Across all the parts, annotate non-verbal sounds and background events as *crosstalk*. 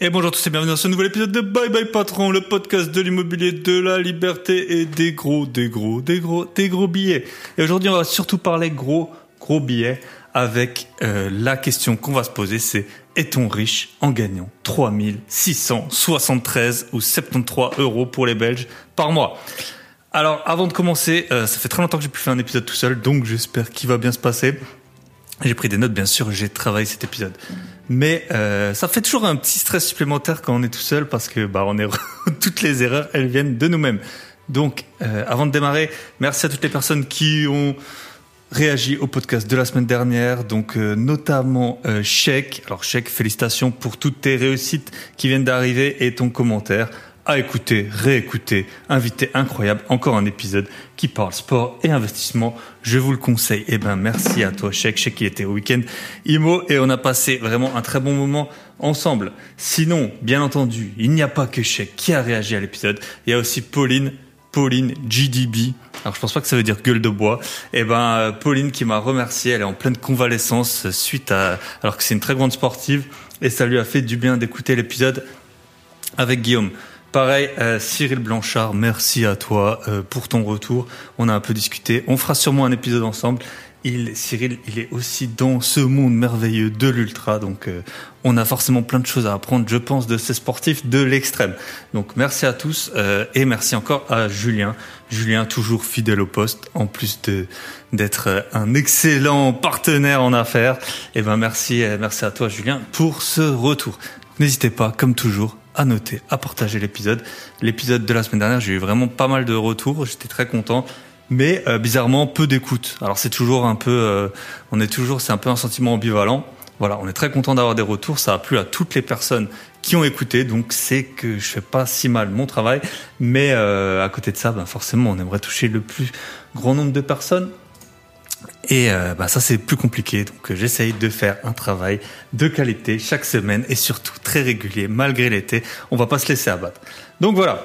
Et bonjour à tous et bienvenue dans ce nouvel épisode de Bye Bye Patron, le podcast de l'immobilier, de la liberté et des gros, des gros, des gros, des gros billets. Et aujourd'hui, on va surtout parler gros, gros billets avec euh, la question qu'on va se poser, c'est est-on riche en gagnant 3673 ou 73 euros pour les Belges par mois? Alors, avant de commencer, euh, ça fait très longtemps que j'ai pu faire un épisode tout seul, donc j'espère qu'il va bien se passer. J'ai pris des notes, bien sûr, j'ai travaillé cet épisode. Mais euh, ça fait toujours un petit stress supplémentaire quand on est tout seul parce que bah on est *laughs* toutes les erreurs, elles viennent de nous-mêmes. Donc, euh, avant de démarrer, merci à toutes les personnes qui ont réagi au podcast de la semaine dernière. Donc, euh, notamment euh, Alors, Chèque, félicitations pour toutes tes réussites qui viennent d'arriver et ton commentaire à écouter, réécouter, invité incroyable, encore un épisode qui parle sport et investissement. Je vous le conseille. Eh ben, merci à toi, Cheikh. Cheikh, qui était au week-end IMO et on a passé vraiment un très bon moment ensemble. Sinon, bien entendu, il n'y a pas que Cheikh qui a réagi à l'épisode. Il y a aussi Pauline, Pauline GDB. Alors je pense pas que ça veut dire gueule de bois. Eh ben Pauline qui m'a remercié, elle est en pleine convalescence suite à alors que c'est une très grande sportive et ça lui a fait du bien d'écouter l'épisode avec Guillaume. Pareil, euh, Cyril Blanchard, merci à toi euh, pour ton retour. On a un peu discuté. On fera sûrement un épisode ensemble. Il, Cyril, il est aussi dans ce monde merveilleux de l'ultra, donc euh, on a forcément plein de choses à apprendre, je pense, de ces sportifs de l'extrême. Donc merci à tous et merci encore à Julien. Julien toujours fidèle au poste, en plus de d'être un excellent partenaire en affaires. Et eh ben merci, merci à toi Julien pour ce retour. N'hésitez pas, comme toujours, à noter, à partager l'épisode. L'épisode de la semaine dernière, j'ai eu vraiment pas mal de retours, j'étais très content, mais euh, bizarrement peu d'écoute. Alors c'est toujours un peu, euh, on est toujours, c'est un peu un sentiment ambivalent. Voilà, on est très content d'avoir des retours, ça a plu à toutes les personnes qui ont écouté, donc c'est que je fais pas si mal mon travail, mais euh, à côté de ça, ben forcément, on aimerait toucher le plus grand nombre de personnes et euh, bah ça c'est plus compliqué, donc euh, j'essaye de faire un travail de qualité chaque semaine et surtout très régulier malgré l'été. On va pas se laisser abattre. Donc voilà,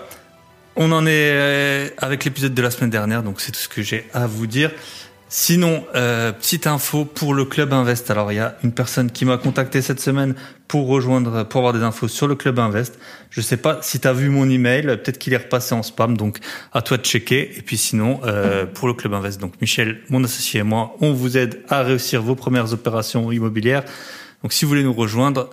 on en est euh, avec l'épisode de la semaine dernière, donc c'est tout ce que j'ai à vous dire. Sinon, euh, petite info pour le Club Invest. Alors, il y a une personne qui m'a contacté cette semaine pour rejoindre, pour avoir des infos sur le Club Invest. Je sais pas si tu as vu mon email, peut-être qu'il est repassé en spam, donc à toi de checker. Et puis sinon, euh, pour le Club Invest, donc Michel, mon associé et moi, on vous aide à réussir vos premières opérations immobilières. Donc, si vous voulez nous rejoindre,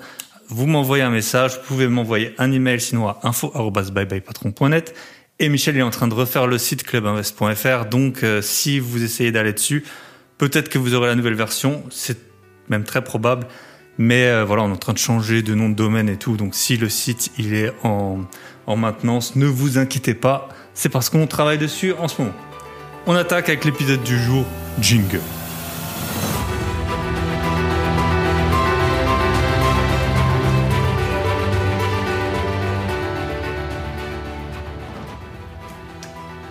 vous m'envoyez un message, vous pouvez m'envoyer un email sinon à info@byebyepatron.net et Michel est en train de refaire le site clubinvest.fr. Donc, euh, si vous essayez d'aller dessus, peut-être que vous aurez la nouvelle version. C'est même très probable. Mais euh, voilà, on est en train de changer de nom de domaine et tout. Donc, si le site il est en, en maintenance, ne vous inquiétez pas. C'est parce qu'on travaille dessus en ce moment. On attaque avec l'épisode du jour, Jingle.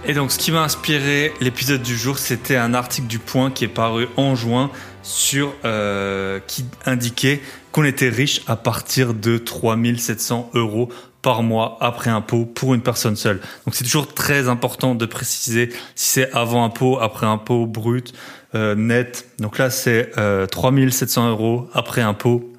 Et donc, ce qui m'a inspiré l'épisode du jour, c'était un article du Point qui est paru en juin sur euh, qui indiquait qu'on était riche à partir de 3700 euros par mois après impôt pour une personne seule. Donc c'est toujours très important de préciser si c'est avant impôt, après impôt, brut, euh, net. Donc là c'est euh, 3700 euros après impôt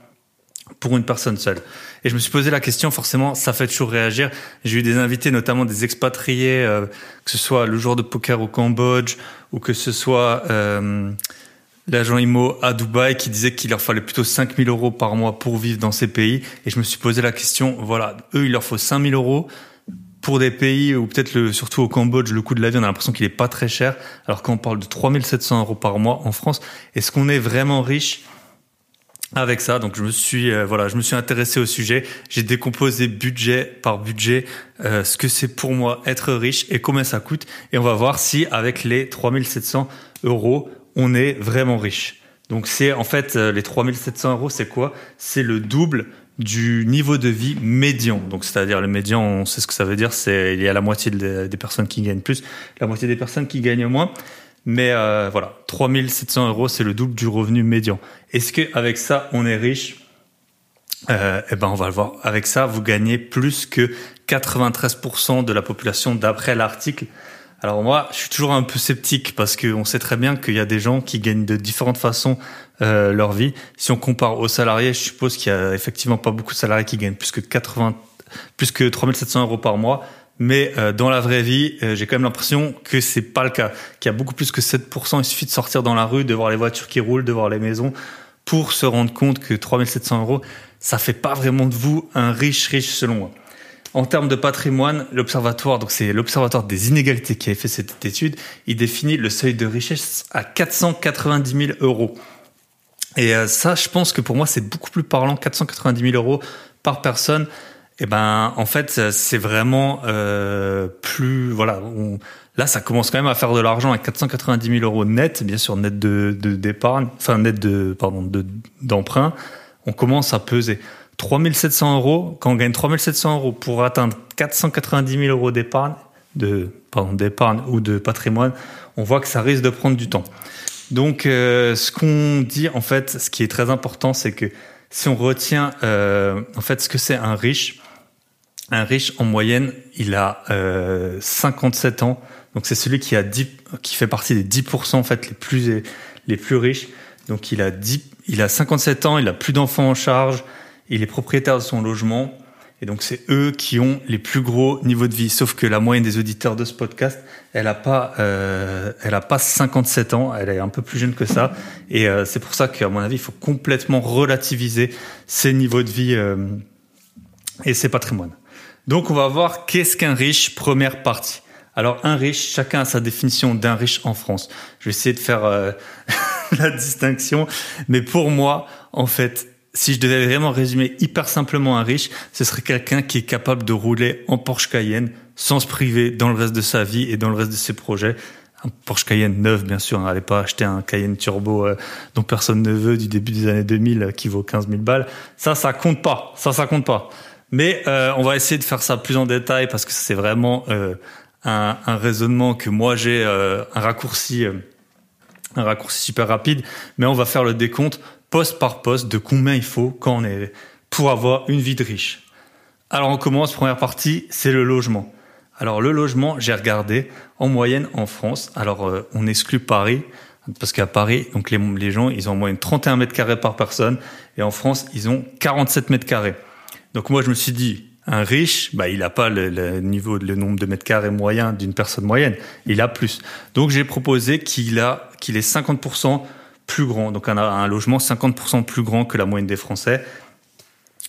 pour une personne seule. Et je me suis posé la question, forcément, ça fait toujours réagir. J'ai eu des invités, notamment des expatriés, euh, que ce soit le joueur de poker au Cambodge ou que ce soit euh, l'agent IMO à Dubaï qui disait qu'il leur fallait plutôt 5000 euros par mois pour vivre dans ces pays. Et je me suis posé la question, voilà, eux, il leur faut 5000 euros pour des pays ou peut-être le, surtout au Cambodge, le coût de l'avion, on a l'impression qu'il est pas très cher, alors qu'on parle de 3700 euros par mois en France. Est-ce qu'on est vraiment riche? Avec ça. Donc je me suis euh, voilà, je me suis intéressé au sujet. J'ai décomposé budget par budget euh, ce que c'est pour moi être riche et combien ça coûte. Et on va voir si avec les 3700 euros, on est vraiment riche. Donc c'est en fait euh, les 3700 euros, c'est quoi? C'est le double du niveau de vie médian. Donc c'est-à-dire le médian, on sait ce que ça veut dire. C'est il y a la moitié des personnes qui gagnent plus, la moitié des personnes qui gagnent moins. Mais euh, voilà, 3700 euros, c'est le double du revenu médian. Est-ce qu'avec ça, on est riche? Euh, Eh ben, on va le voir. Avec ça, vous gagnez plus que 93% de la population d'après l'article. Alors moi, je suis toujours un peu sceptique parce qu'on sait très bien qu'il y a des gens qui gagnent de différentes façons leur vie. Si on compare aux salariés, je suppose qu'il y a effectivement pas beaucoup de salariés qui gagnent plus que 80, plus que 3700 euros par mois. Mais dans la vraie vie, j'ai quand même l'impression que c'est pas le cas. Qu'il y a beaucoup plus que 7%. Il suffit de sortir dans la rue, de voir les voitures qui roulent, de voir les maisons, pour se rendre compte que 3700 euros, ça fait pas vraiment de vous un riche riche selon moi. En termes de patrimoine, l'observatoire, donc c'est l'observatoire des inégalités qui a fait cette étude, il définit le seuil de richesse à 490 000 euros. Et euh, ça, je pense que pour moi, c'est beaucoup plus parlant, 490 000 euros par personne. Eh ben, en fait, c'est vraiment euh, plus, voilà, là, ça commence quand même à faire de l'argent à 490 000 euros net, bien sûr net de d'épargne, enfin net de, pardon, de d'emprunt. On commence à peser. 3700 euros, quand on gagne 3700 euros pour atteindre 490 000 euros d'épargne, de, pardon, d'épargne ou de patrimoine, on voit que ça risque de prendre du temps. Donc, euh, ce qu'on dit, en fait, ce qui est très important, c'est que si on retient, euh, en fait, ce que c'est un riche, un riche, en moyenne, il a euh, 57 ans. Donc, c'est celui qui a 10, qui fait partie des 10%, en fait, les plus, les plus riches. Donc, il a 10, il a 57 ans, il a plus d'enfants en charge, il est propriétaire de son logement. Et donc c'est eux qui ont les plus gros niveaux de vie. Sauf que la moyenne des auditeurs de ce podcast, elle a pas, euh, elle a pas 57 ans, elle est un peu plus jeune que ça. Et euh, c'est pour ça qu'à mon avis, il faut complètement relativiser ces niveaux de vie euh, et ces patrimoines. Donc on va voir qu'est-ce qu'un riche. Première partie. Alors un riche, chacun a sa définition d'un riche en France. Je vais essayer de faire euh, *laughs* la distinction, mais pour moi, en fait, si je devais vraiment résumer hyper simplement un riche, ce serait quelqu'un qui est capable de rouler en Porsche Cayenne sans se priver dans le reste de sa vie et dans le reste de ses projets. Un Porsche Cayenne neuf, bien sûr. N'allez pas acheter un Cayenne Turbo euh, dont personne ne veut du début des années 2000 euh, qui vaut 15 000 balles. Ça, ça compte pas. Ça, ça compte pas. Mais euh, on va essayer de faire ça plus en détail parce que c'est vraiment un, un, raisonnement que moi j'ai un raccourci, un raccourci super rapide. Mais on va faire le décompte poste par poste de combien il faut quand on est pour avoir une vie de riche. Alors on commence, première partie, c'est le logement. Alors le logement, j'ai regardé en moyenne en France. Alors euh, on exclut Paris parce qu'à Paris, donc les, les, gens, ils ont en moyenne 31 mètres carrés par personne et en France, ils ont 47 mètres carrés. Donc moi, je me suis dit, un riche, bah, il n'a pas le, le, niveau, le nombre de mètres carrés moyen d'une personne moyenne. Il a plus. Donc j'ai proposé qu'il a, qu'il ait 50% plus grand, donc un, un logement 50% plus grand que la moyenne des Français.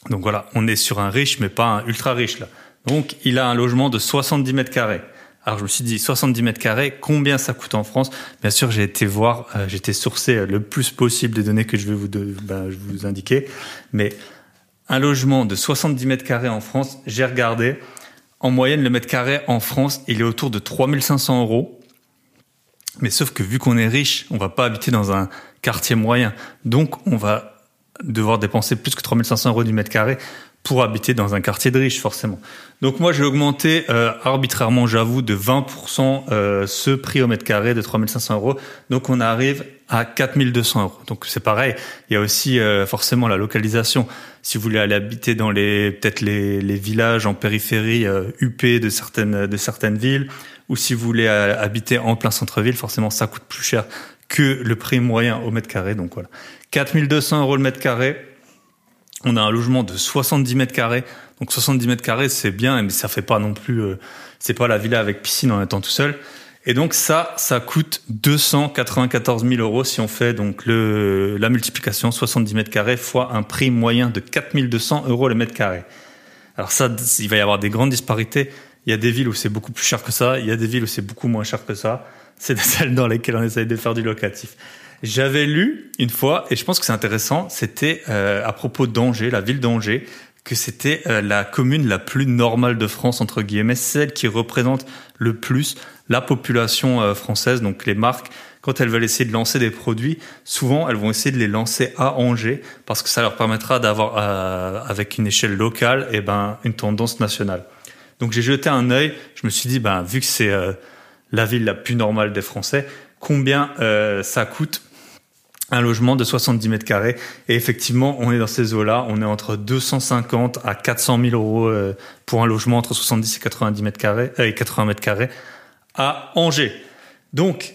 Donc voilà, on est sur un riche, mais pas un ultra riche là. Donc il a un logement de 70 mètres carrés. Alors je me suis dit 70 mètres carrés, combien ça coûte en France? Bien sûr, j'ai été voir, euh, j'ai été sourcé le plus possible des données que je vais vous, de, je vous indiquer. Mais un logement de 70 mètres carrés en France, j'ai regardé. En moyenne, le mètre carré en France, il est autour de 3500 euros. Mais sauf que vu qu'on est riche, on va pas habiter dans un quartier moyen. Donc, on va devoir dépenser plus que 3500 euros du mètre carré pour habiter dans un quartier de riche, forcément. Donc moi, j'ai augmenté euh, arbitrairement, j'avoue, de 20% euh, ce prix au mètre carré de 3500 euros. Donc on arrive à 4200 euros. Donc c'est pareil. Il y a aussi euh, forcément la localisation. Si vous voulez aller habiter dans les peut-être les, les villages en périphérie UP de certaines de certaines villes, ou si vous voulez habiter en plein centre-ville, forcément ça coûte plus cher que le prix moyen au mètre carré. Donc voilà, 4200 euros le mètre carré. On a un logement de 70 mètres carrés. Donc 70 mètres carrés, c'est bien, mais ça fait pas non plus, euh, c'est pas la villa avec piscine en étant tout seul. Et donc ça, ça coûte 294 000 euros si on fait donc le, la multiplication 70 mètres carrés fois un prix moyen de 4200 euros le mètre carré. Alors ça, il va y avoir des grandes disparités. Il y a des villes où c'est beaucoup plus cher que ça. Il y a des villes où c'est beaucoup moins cher que ça c'est celles *laughs* dans lesquelles on essaye de faire du locatif. J'avais lu une fois, et je pense que c'est intéressant, c'était euh, à propos d'Angers, la ville d'Angers, que c'était euh, la commune la plus normale de France, entre guillemets, celle qui représente le plus la population euh, française, donc les marques. Quand elles veulent essayer de lancer des produits, souvent elles vont essayer de les lancer à Angers parce que ça leur permettra d'avoir, avec une échelle locale, eh ben une tendance nationale. Donc j'ai jeté un œil. Je me suis dit, ben vu que c'est la ville la plus normale des Français, combien euh, ça coûte un logement de 70 mètres carrés. Et effectivement, on est dans ces eaux-là. On est entre 250 à 400 000 euros euh, pour un logement entre 70 et 90 mètres carrés, euh, et 80 mètres carrés à Angers. Donc,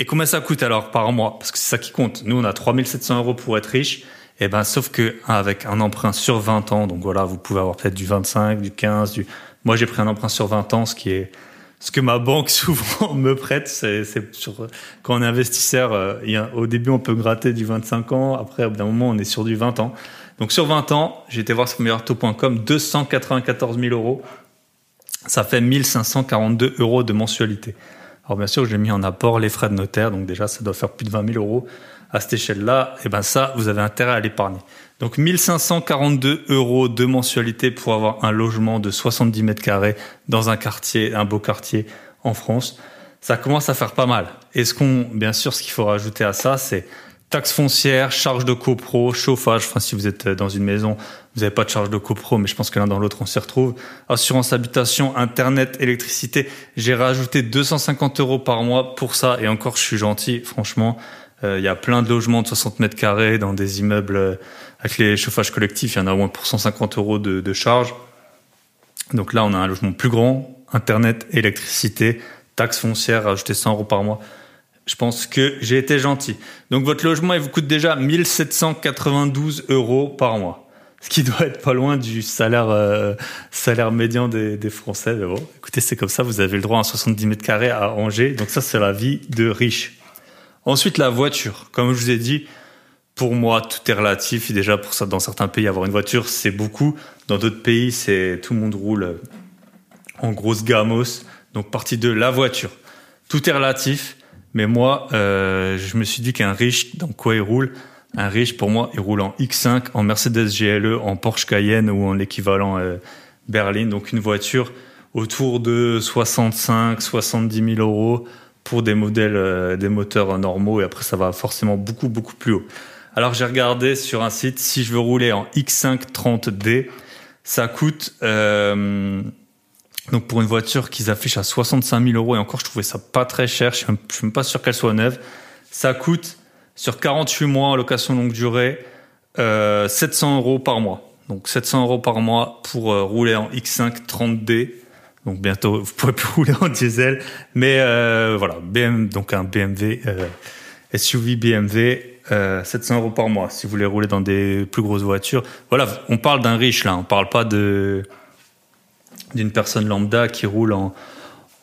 Et combien ça coûte alors par mois? Parce que c'est ça qui compte. Nous, on a 3700 euros pour être riche. Et ben, sauf que avec un emprunt sur 20 ans, donc voilà, vous pouvez avoir peut-être du 25, du 15, du. Moi, j'ai pris un emprunt sur 20 ans, ce qui est ce que ma banque *laughs* souvent me prête. C'est sur quand on est investisseur, euh, y a, au début, on peut gratter du 25 ans. Après, au bout d'un moment, on est sur du 20 ans. Donc sur 20 ans, j'ai été voir sur meilleurtaux.com, 294 000 euros. Ça fait 1542 euros de mensualité. Alors bien sûr, j'ai mis en apport les frais de notaire, donc déjà ça doit faire plus de 20 000 euros à cette échelle-là. Et ben ça, vous avez intérêt à l'épargner. Donc 1542 euros de mensualité pour avoir un logement de 70 mètres carrés dans un quartier, un beau quartier en France. Ça commence à faire pas mal. Et ce qu'on, bien sûr, ce qu'il faut rajouter à ça, c'est taxes foncières, charges de copro, chauffage. Enfin, si vous êtes dans une maison, vous n'avez pas de charge de copro, mais je pense que l'un dans l'autre, on s'y retrouve. Assurance habitation, internet, électricité. J'ai rajouté 250 euros par mois pour ça. Et encore, je suis gentil, franchement. Euh, il y a plein de logements de 60 mètres carrés dans des immeubles euh, avec les chauffages collectifs. Il y en a au moins pour 150 euros de, de charge. Donc là, on a un logement plus grand, internet, électricité, taxes foncières, rajouter 100 euros par mois je pense que j'ai été gentil. Donc votre logement, il vous coûte déjà 1792 euros par mois. Ce qui doit être pas loin du salaire euh, salaire médian des, des Français. Mais bon, écoutez, c'est comme ça. Vous avez le droit à 70 mètres carrés à Angers. Donc ça, c'est la vie de riche. Ensuite, la voiture. Comme je vous ai dit, pour moi, tout est relatif. déjà, pour ça, dans certains pays, avoir une voiture, c'est beaucoup. Dans d'autres pays, c'est tout le monde roule en grosse gamos. Donc, partie de la voiture. Tout est relatif. Mais moi, euh, je me suis dit qu'un riche, dans quoi il roule? Un riche, pour moi, il roule en X5, en Mercedes GLE, en Porsche Cayenne ou en l'équivalent euh, Berlin. Donc une voiture autour de 65, 70 000 euros pour des modèles, euh, des moteurs normaux. Et après, ça va forcément beaucoup, beaucoup plus haut. Alors j'ai regardé sur un site, si je veux rouler en X5 30D, ça coûte euh, donc pour une voiture qu'ils affichent à 65 000 euros, et encore je trouvais ça pas très cher, je suis même pas sûr qu'elle soit neuve, ça coûte sur 48 mois en location longue durée euh, 700 euros par mois. Donc 700 euros par mois pour euh, rouler en X5 30D. Donc bientôt vous pourrez plus *laughs* rouler en diesel, mais euh, voilà, BM, donc un BMW euh, SUV BMW 700 euros par mois si vous voulez rouler dans des plus grosses voitures. Voilà, on parle d'un riche là, on parle pas de d'une personne lambda qui roule en,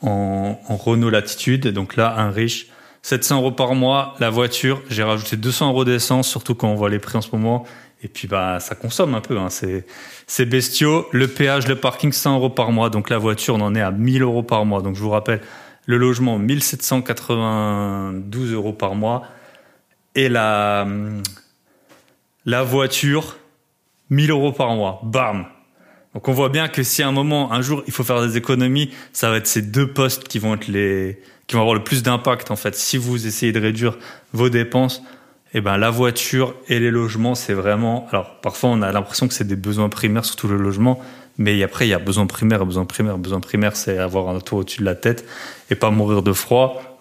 en, Renault Latitude. Donc là, un riche. 700 euros par mois, la voiture. J'ai rajouté 200 euros d'essence, surtout quand on voit les prix en ce moment. Et puis, bah, ça consomme un peu. Hein. C'est bestiaux. Le péage, le parking, 100 euros par mois. Donc la voiture, on en est à 1000 euros par mois. Donc je vous rappelle, le logement, 1792 euros par mois. Et la, la voiture, 1000 euros par mois. Bam! Donc on voit bien que si à un moment, un jour, il faut faire des économies, ça va être ces deux postes qui vont être les, qui vont avoir le plus d'impact en fait. Si vous essayez de réduire vos dépenses, eh ben la voiture et les logements, c'est vraiment. Alors parfois on a l'impression que c'est des besoins primaires, surtout le logement, mais après il y a besoin primaire, besoin primaire, besoin primaire, c'est avoir un toit au-dessus de la tête et pas mourir de froid.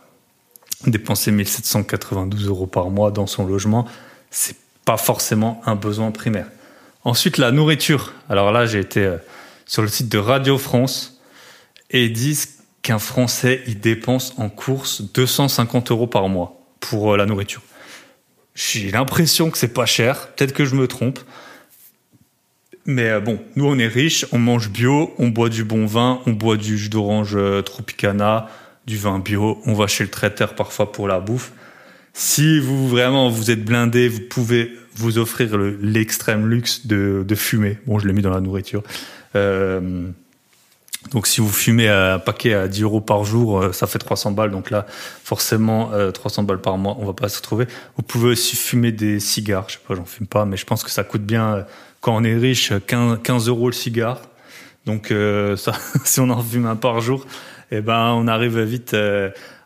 Dépenser 1792 euros par mois dans son logement, c'est pas forcément un besoin primaire. Ensuite, la nourriture. Alors là, j'ai été euh, sur le site de Radio France et ils disent qu'un Français, il dépense en course 250 euros par mois pour euh, la nourriture. J'ai l'impression que c'est pas cher. Peut-être que je me trompe. Mais euh, bon, nous on est riches, on mange bio, on boit du bon vin, on boit du jus d'orange Tropicana, du vin bio, on va chez le traiteur parfois pour la bouffe. Si vous vraiment vous êtes blindé, vous pouvez vous offrir l'extrême luxe de, fumer. Bon, je l'ai mis dans la nourriture. Euh, donc si vous fumez un paquet à 10 euros par jour, euh, ça fait 300 balles. Donc là, forcément, 300 euh, balles par mois, on va pas se retrouver. Vous pouvez aussi fumer des cigares. Je sais pas, j'en fume pas, mais je pense que ça coûte bien, euh, quand on est riche, 15, 15 euros le cigare. Donc ça, *laughs* si on en fume un par jour, eh ben on arrive vite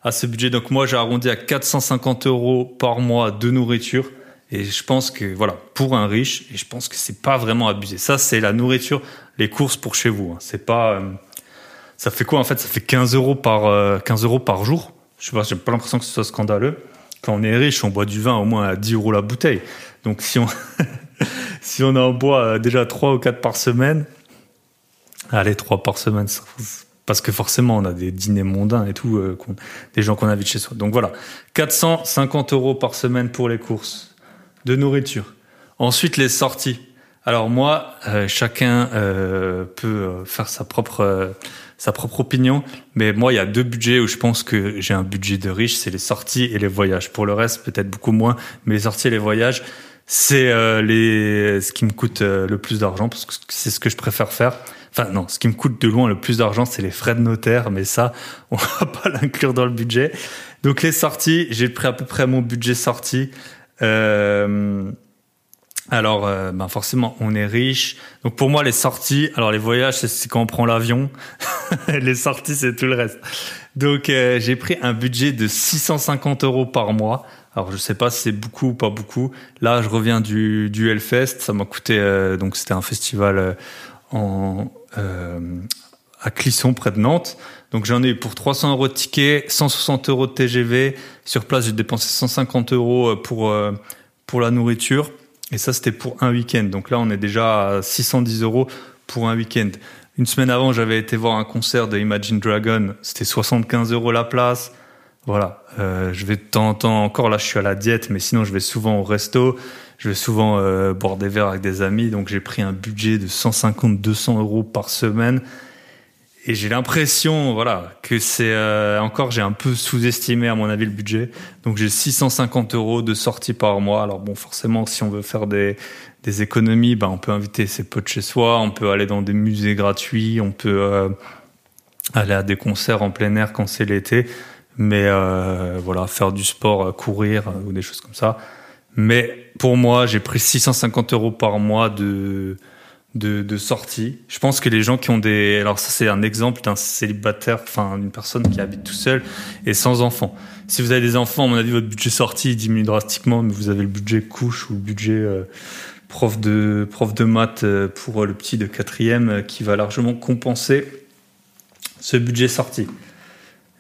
à ce budget. Donc moi, j'ai arrondi à 450 euros par mois de nourriture. Et je pense que voilà, pour un riche, et je pense que c'est pas vraiment abusé. Ça, c'est la nourriture, les courses pour chez vous. Hein. C'est pas, euh, ça fait quoi en fait? Ça fait 15 euros par 15 euh, euros par jour. Je sais pas, j'ai pas l'impression que ce soit scandaleux. Quand on est riche, on boit du vin au moins à 10 euros la bouteille. Donc si on *laughs* si on en boit euh, déjà 3 ou 4 par semaine, allez 3 par semaine, parce que forcément, on a des dîners mondains et tout, euh, des gens qu'on invite chez soi. Donc voilà, 450 euros par semaine pour les courses de nourriture. Ensuite, les sorties. Alors moi, euh, chacun euh, peut faire sa propre sa propre opinion, mais moi, il y a deux budgets où je pense que j'ai un budget de riche, c'est les sorties et les voyages. Pour le reste, peut-être beaucoup moins, mais les sorties et les voyages, c'est les ce qui me coûte le plus d'argent parce que c'est ce que je préfère faire. Enfin non, ce qui me coûte de loin le plus d'argent, c'est les frais de notaire, mais ça, *laughs* on va pas l'inclure dans le budget. Donc les sorties, j'ai pris à peu près mon budget sorti. Euh, alors, euh, ben forcément, on est riche. Donc pour moi, les sorties, alors les voyages, c'est quand on prend l'avion. *laughs* les sorties, c'est tout le reste. Donc euh, j'ai pris un budget de 650 euros par mois. Alors je sais pas si c'est beaucoup ou pas beaucoup. Là, je reviens du, du Hellfest. Ça m'a coûté, donc c'était un festival en, euh, à Clisson, près de Nantes. Donc j'en ai pour 300 euros de ticket, 160 euros de TGV. Sur place, j'ai dépensé 150 euros pour, euh, pour la nourriture. Et ça, c'était pour un week-end. Donc là, on est déjà à 610 euros pour un week-end. Une semaine avant, j'avais été voir un concert de Imagine Dragon. C'était 75 euros la place. Voilà. Euh, je vais de temps en temps, encore là, je suis à la diète, mais sinon, je vais souvent au resto je vais souvent euh, boire des verres avec des amis, donc j'ai pris un budget de 150-200 euros par semaine. Et j'ai l'impression, voilà, que c'est euh, encore j'ai un peu sous-estimé à mon avis le budget. Donc j'ai 650 euros de sortie par mois. Alors bon, forcément, si on veut faire des, des économies, ben on peut inviter ses potes chez soi, on peut aller dans des musées gratuits, on peut aller à des concerts en plein air quand c'est l'été. Mais euh, voilà, faire du sport, courir ou des choses comme ça, mais pour moi, j'ai pris 650 euros par mois de, de, de sortie. Je pense que les gens qui ont des... Alors ça, c'est un exemple d'un célibataire, enfin d'une personne qui habite tout seul et sans enfant. Si vous avez des enfants, à mon avis, votre budget sortie diminue drastiquement, mais vous avez le budget couche ou le budget euh, prof, de, prof de maths euh, pour le petit de quatrième euh, qui va largement compenser ce budget sorti.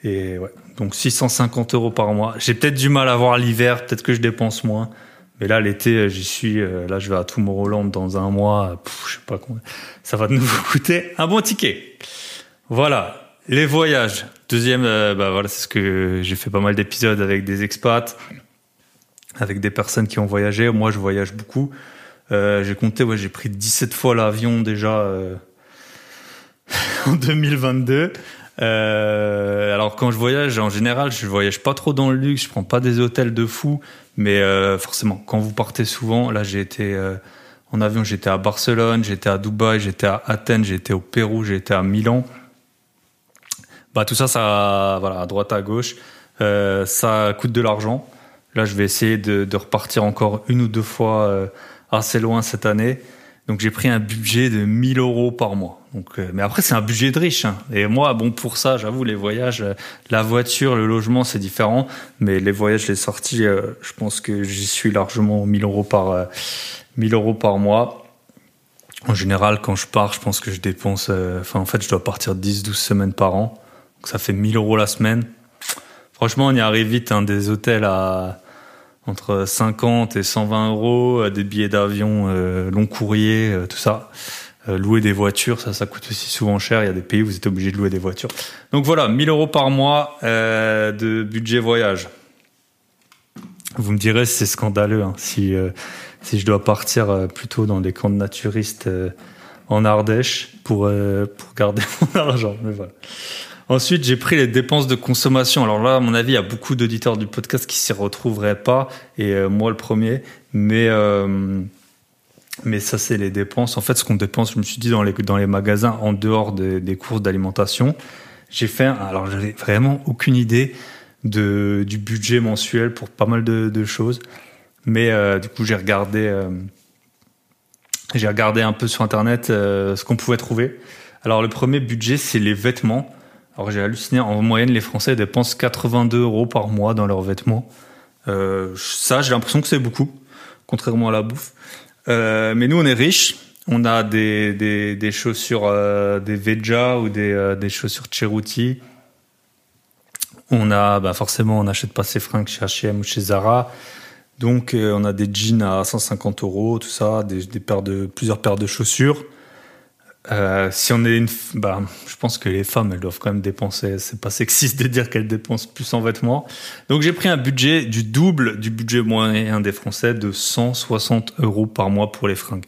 Et ouais, donc 650 euros par mois. J'ai peut-être du mal à voir l'hiver, peut-être que je dépense moins. Mais là, l'été, euh, j'y suis. Euh, là, je vais à Tomorrowland dans un mois. je sais pas combien. Ça va de nouveau *laughs* coûter un bon ticket. Voilà. Les voyages. Deuxième, euh, bah c'est ce que j'ai fait pas mal d'épisodes avec des expats, avec des personnes qui ont voyagé. Moi, je voyage beaucoup. J'ai compté, j'ai pris 17 fois l'avion déjà *laughs* en 2022. Euh, alors quand je voyage, en général, je voyage pas trop dans le luxe, je prends pas des hôtels de fou, mais euh, forcément, quand vous partez souvent, là j'ai été euh, en avion, j'étais à Barcelone, j'étais à Dubaï, j'étais à Athènes, j'étais au Pérou, j'étais à Milan. Bah tout ça, ça, voilà, à droite à gauche, euh, ça coûte de l'argent. Là, je vais essayer de, de, repartir encore une ou deux fois euh, assez loin cette année. Donc j'ai pris un budget de 1000 euros par mois. Donc, euh, mais après c'est un budget de riche. Hein. Et moi, bon pour ça, j'avoue, les voyages, euh, la voiture, le logement, c'est différent. Mais les voyages, les sorties, euh, je pense que j'y suis largement 1000 euros par 1000 euros par mois. En général, quand je pars, je pense que je dépense. Enfin, en fait, je dois partir 10-12 semaines par an. Donc ça fait 1000 euros la semaine. Franchement, on y arrive vite. Hein, des hôtels à entre 50 et 120 euros, euh, des billets d'avion euh, long courrier, euh, tout ça. louer des voitures, ça, ça coûte aussi souvent cher. Il y a des pays où vous êtes obligé de louer des voitures. Donc voilà, 1000 euros par mois de budget voyage. Vous me direz, c'est scandaleux hein, si si je dois partir plutôt dans des camps de naturistes en Ardèche pour pour garder *laughs* mon argent. Mais voilà. Ensuite, j'ai pris les dépenses de consommation. Alors là, à mon avis, il y a beaucoup d'auditeurs du podcast qui s'y retrouveraient pas, et euh, moi le premier. Mais euh, mais ça, c'est les dépenses. En fait, ce qu'on dépense, je me suis dit dans les dans les magasins en dehors des, des courses d'alimentation. J'ai fait. Alors, j'avais vraiment aucune idée de du budget mensuel pour pas mal de, de choses. Mais euh, du coup, j'ai regardé. Euh, j'ai regardé un peu sur internet euh, ce qu'on pouvait trouver. Alors le premier budget, c'est les vêtements. Alors j'ai halluciné, en moyenne, les Français dépensent 82 euros par mois dans leurs vêtements. Euh, ça, j'ai l'impression que c'est beaucoup, contrairement à la bouffe. Euh, mais nous, on est riches. On a des, des, des chaussures, euh, des Veja ou des, des chaussures Cheruti. On a, bah forcément, on n'achète pas ses fringues chez H&M ou chez Zara. Donc, on a des jeans à 150 euros, tout ça, des paires de, plusieurs paires de chaussures. Euh, si on est une, bah, je pense que les femmes, elles doivent quand même dépenser. C'est pas sexiste de dire qu'elles dépensent plus en vêtements. Donc j'ai pris un budget du double du budget moyen des Français de 160 euros par mois pour les fringues.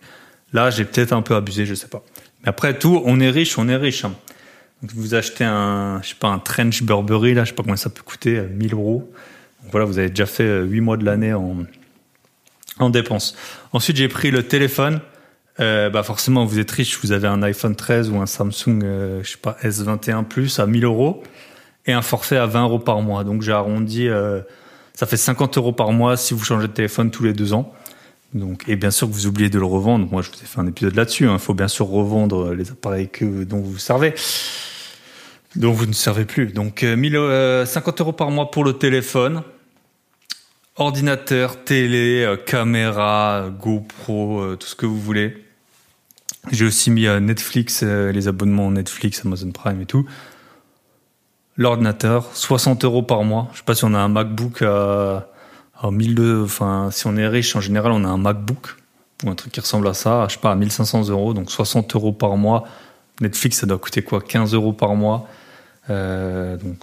Là, j'ai peut-être un peu abusé, je sais pas. Mais après tout, on est riche, on est riche. Hein. Donc vous achetez un, je sais pas, un trench Burberry là, je sais pas combien ça peut coûter, 1000 euros. Donc voilà, vous avez déjà fait 8 mois de l'année en en dépenses. Ensuite, j'ai pris le téléphone euh, bah forcément, vous êtes riche, vous avez un iPhone 13 ou un Samsung, euh, je sais pas, S21 Plus à 1000 euros et un forfait à 20 euros par mois. Donc j'ai arrondi, euh, ça fait 50 euros par mois si vous changez de téléphone tous les deux ans. Donc, et bien sûr que vous oubliez de le revendre. Moi, je vous ai fait un épisode là-dessus. Il hein. faut bien sûr revendre les appareils que, dont vous servez, dont vous ne servez plus. Donc, 1000, 50 euros par mois pour le téléphone, ordinateur, télé, caméra, GoPro, tout ce que vous voulez. J'ai aussi mis euh, Netflix, euh, les abonnements Netflix, Amazon Prime et tout. L'ordinateur, 60 euros par mois. Je sais pas si on a un MacBook à, à 1200, enfin, si on est riche, en général, on a un MacBook ou un truc qui ressemble à ça, je sais pas, à 1500 euros, donc 60 euros par mois. Netflix, ça doit coûter quoi? 15 euros par mois. Euh, donc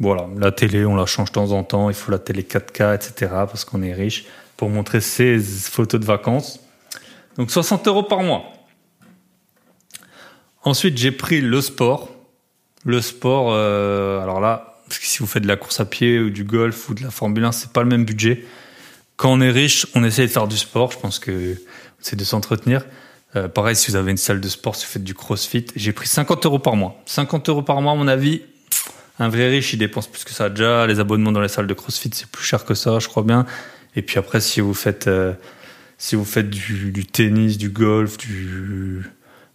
voilà, la télé, on la change de temps en temps. Il faut la télé 4K, etc. parce qu'on est riche pour montrer ses photos de vacances. Donc 60 euros par mois. Ensuite, j'ai pris le sport. Le sport, euh, alors là, parce que si vous faites de la course à pied ou du golf ou de la Formule 1, c'est pas le même budget. Quand on est riche, on essaie de faire du sport. Je pense que c'est de s'entretenir. Euh, pareil, si vous avez une salle de sport, si vous faites du crossfit, j'ai pris 50 euros par mois. 50 euros par mois, à mon avis, un vrai riche, il dépense plus que ça. Déjà, les abonnements dans les salles de crossfit, c'est plus cher que ça, je crois bien. Et puis après, si vous faites, euh, si vous faites du, du, tennis, du golf, du,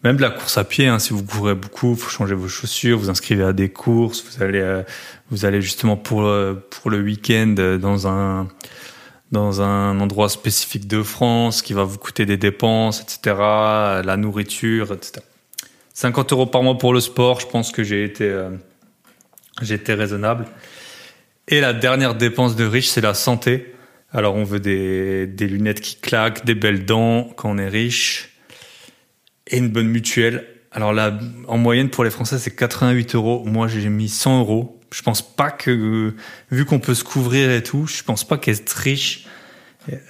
même de la course à pied, hein, si vous courez beaucoup, vous changez vos chaussures, vous inscrivez à des courses, vous allez, euh, vous allez justement pour euh, pour le week-end euh, dans un dans un endroit spécifique de France qui va vous coûter des dépenses, etc. La nourriture, etc. 50 euros par mois pour le sport, je pense que j'ai été été raisonnable. Et la dernière dépense de riche, c'est la santé. Alors on veut des, des lunettes qui claquent, des belles dents quand on est riche et une bonne mutuelle. Alors là, en moyenne pour les Français, c'est 88 euros. Moi, j'ai mis 100 euros. Je pense pas que, vu qu'on peut se couvrir et tout, je pense pas qu'être riche.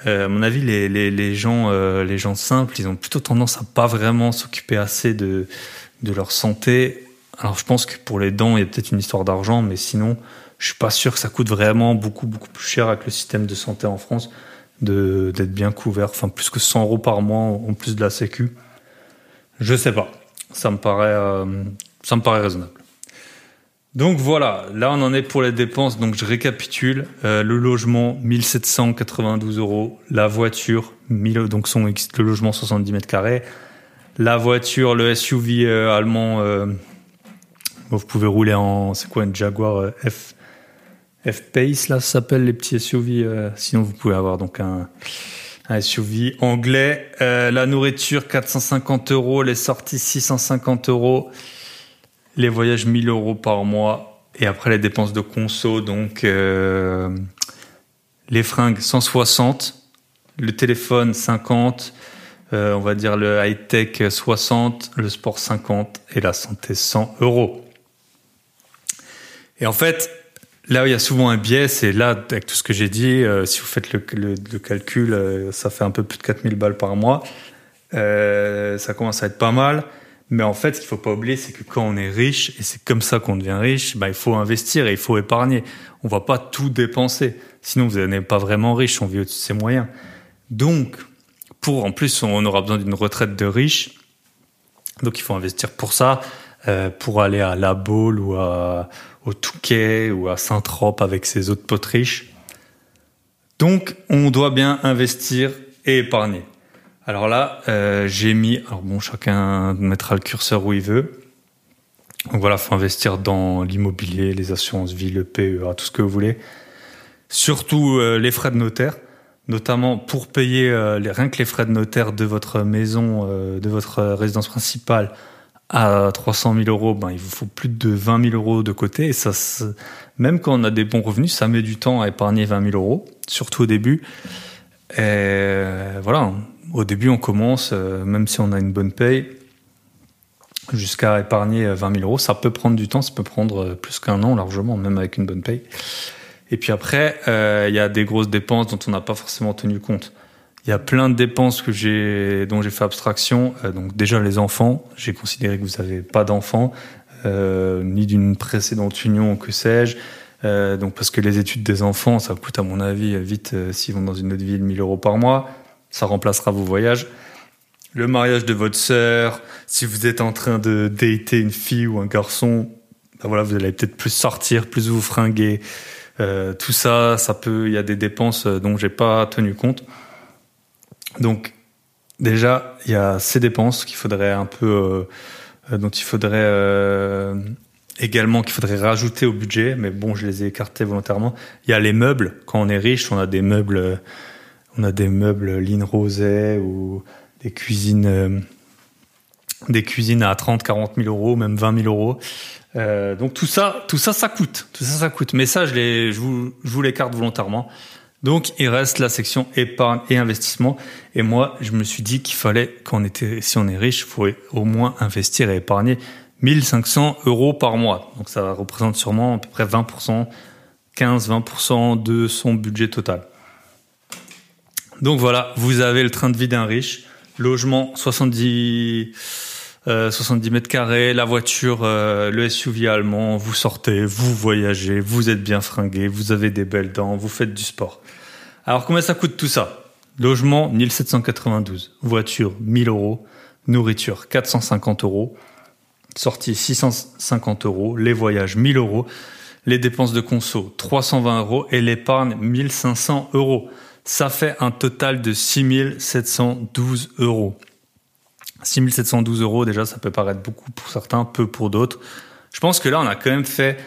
Euh, à mon avis, les, les, les gens, euh, les gens simples, ils ont plutôt tendance à pas vraiment s'occuper assez de, de leur santé. Alors, je pense que pour les dents, il y a peut-être une histoire d'argent, mais sinon, je suis pas sûr que ça coûte vraiment beaucoup, beaucoup plus cher avec le système de santé en France d'être bien couvert. Enfin, plus que 100 euros par mois en plus de la Sécu. Je sais pas. Ça me paraît, euh, ça me paraît raisonnable. Donc voilà, là on en est pour les dépenses. Donc je récapitule euh, le logement 1792 euros, la voiture 1000 donc son le logement 70 mètres carrés, la voiture le SUV euh, allemand. vous pouvez rouler en c'est quoi une Jaguar F F Pace là s'appelle les petits SUV. sinon vous pouvez avoir donc un un SUV anglais. Euh, la nourriture 450 euros, les sorties 650 euros, les voyages 1000 euros par mois. Et après les dépenses de conso, donc euh, les fringues 160, le téléphone 50, euh, on va dire le high-tech 60, le sport 50 et la santé 100 euros. Et en fait, Là où il y a souvent un biais, c'est là, avec tout ce que j'ai dit, euh, si vous faites le, le, calcul, euh, ça fait un peu plus de 4000 balles par mois. Euh, ça commence à être pas mal. Mais en fait, ce qu'il faut pas oublier, c'est que quand on est riche, et c'est comme ça qu'on devient riche, bah, il faut investir et il faut épargner. On va pas tout dépenser. Sinon, vous n'êtes pas vraiment riche, on vit au-dessus de ses moyens. Donc, pour, en plus, on aura besoin d'une retraite de riche. Donc, il faut investir pour ça, euh, pour aller à La Baule ou à, au Touquet ou à Saint-Trope avec ses autres potes riches. Donc, on doit bien investir et épargner. Alors là, euh, j'ai mis, alors bon, chacun mettra le curseur où il veut. Donc voilà, faut investir dans l'immobilier, les assurances vie, le PEA, tout ce que vous voulez. Surtout euh, les frais de notaire, notamment pour payer euh, rien que les frais de notaire de votre maison, de votre résidence principale à 300 000 euros, ben, il vous faut plus de 20 000 euros de côté. Et ça, même quand on a des bons revenus, ça met du temps à épargner 20 000 euros, surtout au début. Voilà, au début, on commence, euh, même si on a une bonne paye, jusqu'à épargner 20 000 euros. Ça peut prendre du temps, ça peut prendre plus qu'un an largement, même avec une bonne paye. Et puis après, il y a des grosses dépenses dont on n'a pas forcément tenu compte. Il y a plein de dépenses que j'ai, dont j'ai fait abstraction. donc déjà les enfants, j'ai considéré que vous n'avez pas d'enfants, ni d'une précédente union, que sais-je. Euh, donc parce que les études des enfants, ça coûte à mon avis vite euh, s'ils vont dans une autre ville 1000 euros par mois. Ça remplacera vos voyages. Le mariage de votre sœur, si vous êtes en train de dater une fille ou un garçon, ben voilà, vous allez peut-être plus sortir, plus vous fringuer. Euh, tout ça, ça peut, il y a des dépenses dont j'ai pas tenu compte. Donc déjà, il y a ces dépenses qu'il faudrait un peu, dont il faudrait également qu'il faudrait rajouter au budget, mais bon, je les ai écartés volontairement. Il y a les meubles. Quand on est riche, on a des meubles, euh, on a des meubles Line Roset ou des cuisines, euh, des cuisines à 30, 40 000 euros, même 20 000 euros. Euh, donc tout ça, tout ça, ça coûte. Tout ça, ça coûte. Mais ça, je vous, je vous l'écarte volontairement. Donc il reste la section épargne et investissement. Et moi, je me suis dit qu'il fallait, quand on était, si on est riche, il faut au moins investir et épargner 1500 euros par mois. Donc ça représente sûrement à peu près 20%, 15-20% de son budget total. Donc voilà, vous avez le train de vie d'un riche, logement 70, 70 euh, mètres carrés, la voiture, euh, le SUV allemand, vous sortez, vous voyagez, vous êtes bien fringué, vous avez des belles dents, vous faites du sport. Alors combien ça coûte tout ça? Logement 1792, voiture 1000 euros, nourriture 450 euros, sortie 650 euros, les voyages 1000 euros, les dépenses de conso 320 euros. Et l'épargne 1500 euros. Ça fait un total de 6712 euros. 6712 euros, déjà, ça peut paraître beaucoup pour certains, peu pour d'autres. Je pense que là, on a quand même fait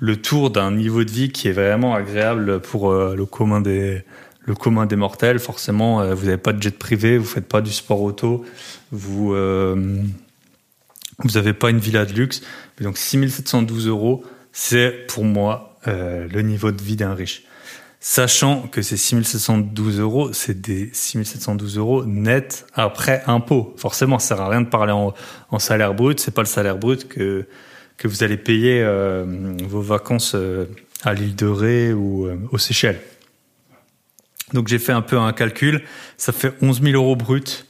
le tour d'un niveau de vie qui est vraiment agréable pour euh, le commun des le commun des mortels. Forcément, euh, vous n'avez pas de jet privé, vous faites pas du sport auto, vous euh, vous n'avez pas une villa de luxe. Mais donc 6712 euros, c'est pour moi euh, le niveau de vie d'un riche. Sachant que ces 6712 euros, c'est des 6712 euros net après impôt. Forcément, ça sert à rien de parler en, en salaire brut. C'est pas le salaire brut que que vous allez payer euh, vos vacances euh, à l'île de Ré ou euh, aux Seychelles. Donc j'ai fait un peu un calcul. Ça fait 11 000 euros brut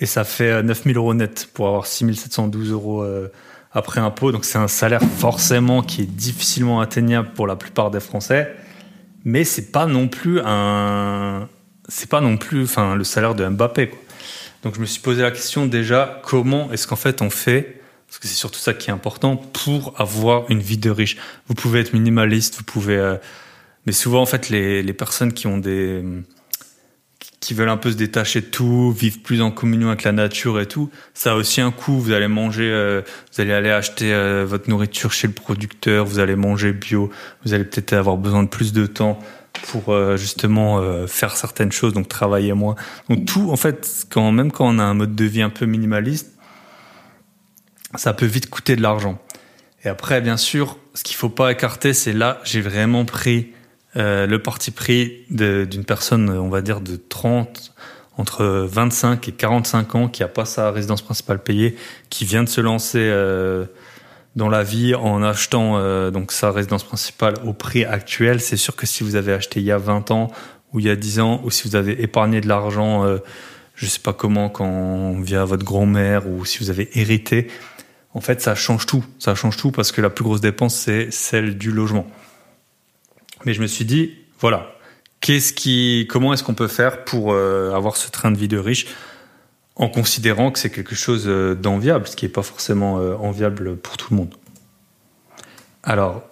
et ça fait 9000 euh, euros net pour avoir 6712 euros euh, après impôt. Donc c'est un salaire forcément qui est difficilement atteignable pour la plupart des Français, mais c'est pas non plus un, c'est pas non plus, enfin le salaire de Mbappé. Donc je me suis posé la question déjà comment est-ce qu'en fait on fait parce que c'est surtout ça qui est important pour avoir une vie de riche. Vous pouvez être minimaliste, vous pouvez, euh, mais souvent en fait les, les personnes qui ont des qui veulent un peu se détacher de tout, vivre plus en communion avec la nature et tout, ça a aussi un coût. Vous allez manger, euh, vous allez aller acheter euh, votre nourriture chez le producteur, vous allez manger bio, vous allez peut-être avoir besoin de plus de temps pour euh, justement faire certaines choses, donc travailler moins. Donc tout, en fait, quand même quand on a un mode de vie un peu minimaliste, ça peut vite coûter de l'argent. Et après, bien sûr, ce qu'il faut pas écarter, c'est là, j'ai vraiment pris euh, le parti pris d'une personne, on va dire, de 30, entre 25 et 45 ans, qui a pas sa résidence principale payée, qui vient de se lancer euh, dans la vie en achetant euh, donc sa résidence principale au prix actuel. C'est sûr que si vous avez acheté il y a 20 ans ou il y a 10 ans, ou si vous avez épargné de l'argent, je sais pas comment, quand via votre grand-mère, ou si vous avez hérité, en fait, ça change tout. Ça change tout parce que la plus grosse dépense, c'est celle du logement. Mais je me suis dit, voilà, qu'est-ce qui, comment est-ce qu'on peut faire pour euh, avoir ce train de vie de riche en considérant que c'est quelque chose euh, d'enviable, ce qui n'est pas forcément euh, enviable pour tout le monde? Alors,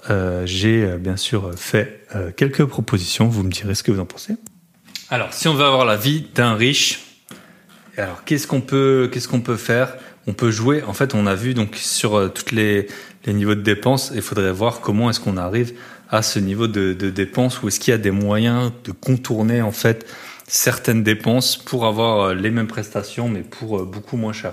j'ai bien sûr fait quelques propositions, vous me direz ce que vous en pensez. Alors, si on veut avoir la vie d'un riche, alors qu'est-ce qu'on peut, qu'est-ce qu'on peut faire? On peut jouer. En fait, on a vu donc sur tous les, les niveaux de dépenses, il faudrait voir comment est-ce qu'on arrive à ce niveau de, dépenses ou est-ce qu'il y a des moyens de contourner en fait certaines dépenses pour avoir euh, les mêmes prestations mais pour euh, beaucoup moins cher.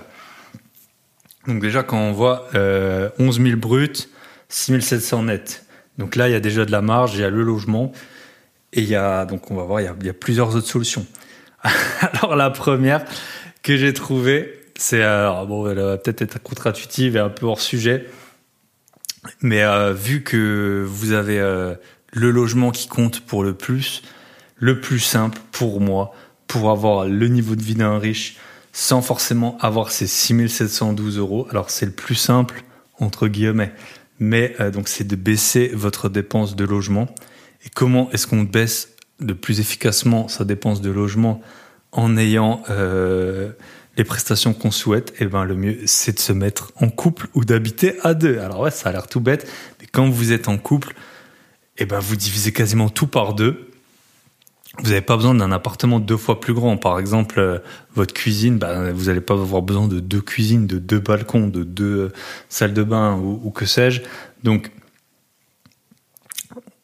Donc déjà quand on voit euh, 11 000 bruts, 6 700 net. Donc là il y a déjà de la marge, il y a le logement et il y a donc on va voir il y a plusieurs autres solutions. *laughs* Alors la première que j'ai trouvée C'est alors bon, elle va peut-être être contre-intuitive et un peu hors sujet, mais euh, vu que vous avez euh, le logement qui compte pour le plus, le plus simple pour moi, pour avoir le niveau de vie d'un riche, sans forcément avoir ces 6712 euros. Alors c'est le plus simple entre guillemets, mais euh, donc c'est de baisser votre dépense de logement. Et comment est-ce qu'on baisse de plus efficacement sa dépense de logement en ayant euh, les prestations qu'on souhaite, eh ben le mieux c'est de se mettre en couple ou d'habiter à deux. Alors ouais, ça a l'air tout bête, mais quand vous êtes en couple, eh ben vous divisez quasiment tout par deux. Vous n'avez pas besoin d'un appartement deux fois plus grand. Par exemple, euh, votre cuisine, ben, vous n'allez pas avoir besoin de deux cuisines, de deux balcons, de deux euh, salles de bain ou, ou que sais-je. Donc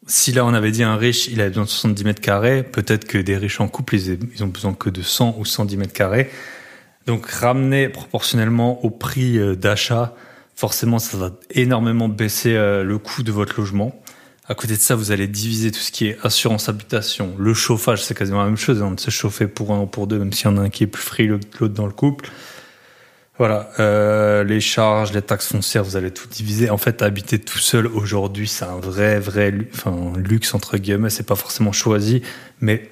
si là on avait dit un riche, il a besoin de 70 mètres carrés, peut-être que des riches en couple, ils, ont besoin que de 100 ou 110 mètres carrés. Donc ramener proportionnellement au prix euh, d'achat, forcément ça va énormément baisser euh, le coût de votre logement. À côté de ça, vous allez diviser tout ce qui est assurance habitation, le chauffage, c'est quasiment la même chose, on hein, de se chauffer pour un ou pour deux, même s'il y en a un qui est plus frileux que l'autre dans le couple. Voilà, euh, les charges, les taxes foncières, vous allez tout diviser. En fait, habiter tout seul aujourd'hui, c'est un vrai, vrai, enfin, luxe entre guillemets. C'est pas forcément choisi, mais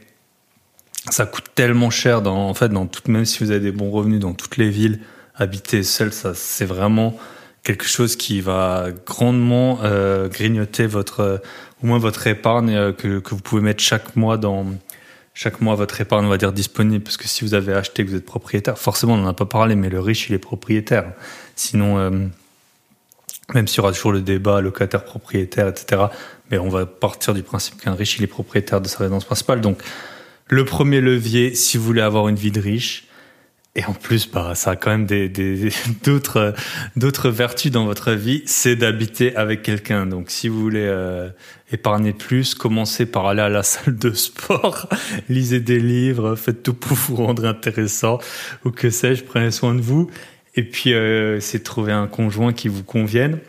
ça coûte tellement cher. Dans, en fait, dans toute, même si vous avez des bons revenus dans toutes les villes, habiter seul, ça, c'est vraiment quelque chose qui va grandement euh, grignoter votre, euh, au moins votre épargne euh, que, que vous pouvez mettre chaque mois dans chaque mois votre épargne, on va dire, disponible. Parce que si vous avez acheté, que vous êtes propriétaire, forcément, on n'en a pas parlé, mais le riche, il est propriétaire. Sinon, euh, même s'il y aura toujours le débat locataire-propriétaire, etc., mais on va partir du principe qu'un riche, il est propriétaire de sa résidence principale. Donc, le premier levier, si vous voulez avoir une vie de riche, et en plus, bah, ça a quand même des, *laughs* d'autres, d'autres vertus dans votre vie, c'est d'habiter avec quelqu'un. Donc, si vous voulez euh, épargner plus, commencez par aller à la *laughs* salle de sport, *laughs* lisez des livres, faites tout pour vous rendre intéressant, ou que sais-je, prenez soin de vous. Et puis, euh, c'est de trouver un conjoint qui vous convienne.